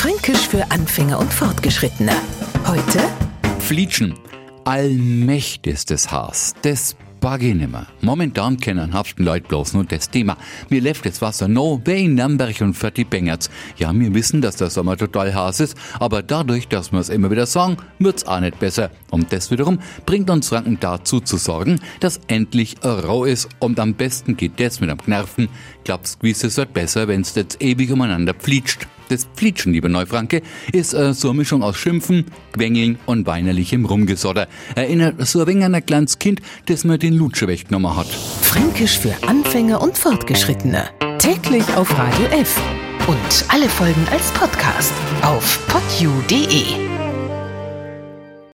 Fränkisch für Anfänger und Fortgeschrittene. Heute Flietschen. Allmächtigstes Haus. Das Bagge nimmer. Momentan kennen haften Leute bloß nur das Thema. Mir läuft das Wasser no bei Nürnberg und für die Bengerts. Ja, wir wissen, dass der Sommer total heiß ist, aber dadurch, dass wir es immer wieder sagen, wird's auch nicht besser. Und das wiederum bringt uns Franken dazu zu sorgen, dass endlich rau ist und am besten geht das mit am Knerven. Glaubst, wie es wird besser, wenn's jetzt ewig umeinander pflietscht. Das Pflietschen, liebe Neufranke, ist äh, so eine Mischung aus Schimpfen, Quengeln und weinerlichem Rumgesodder. Erinnert so ein wenig an ein kleines Kind, das mir den Lutsche weggenommen hat. Fränkisch für Anfänger und Fortgeschrittene. Täglich auf Radio F. Und alle Folgen als Podcast auf podu.de.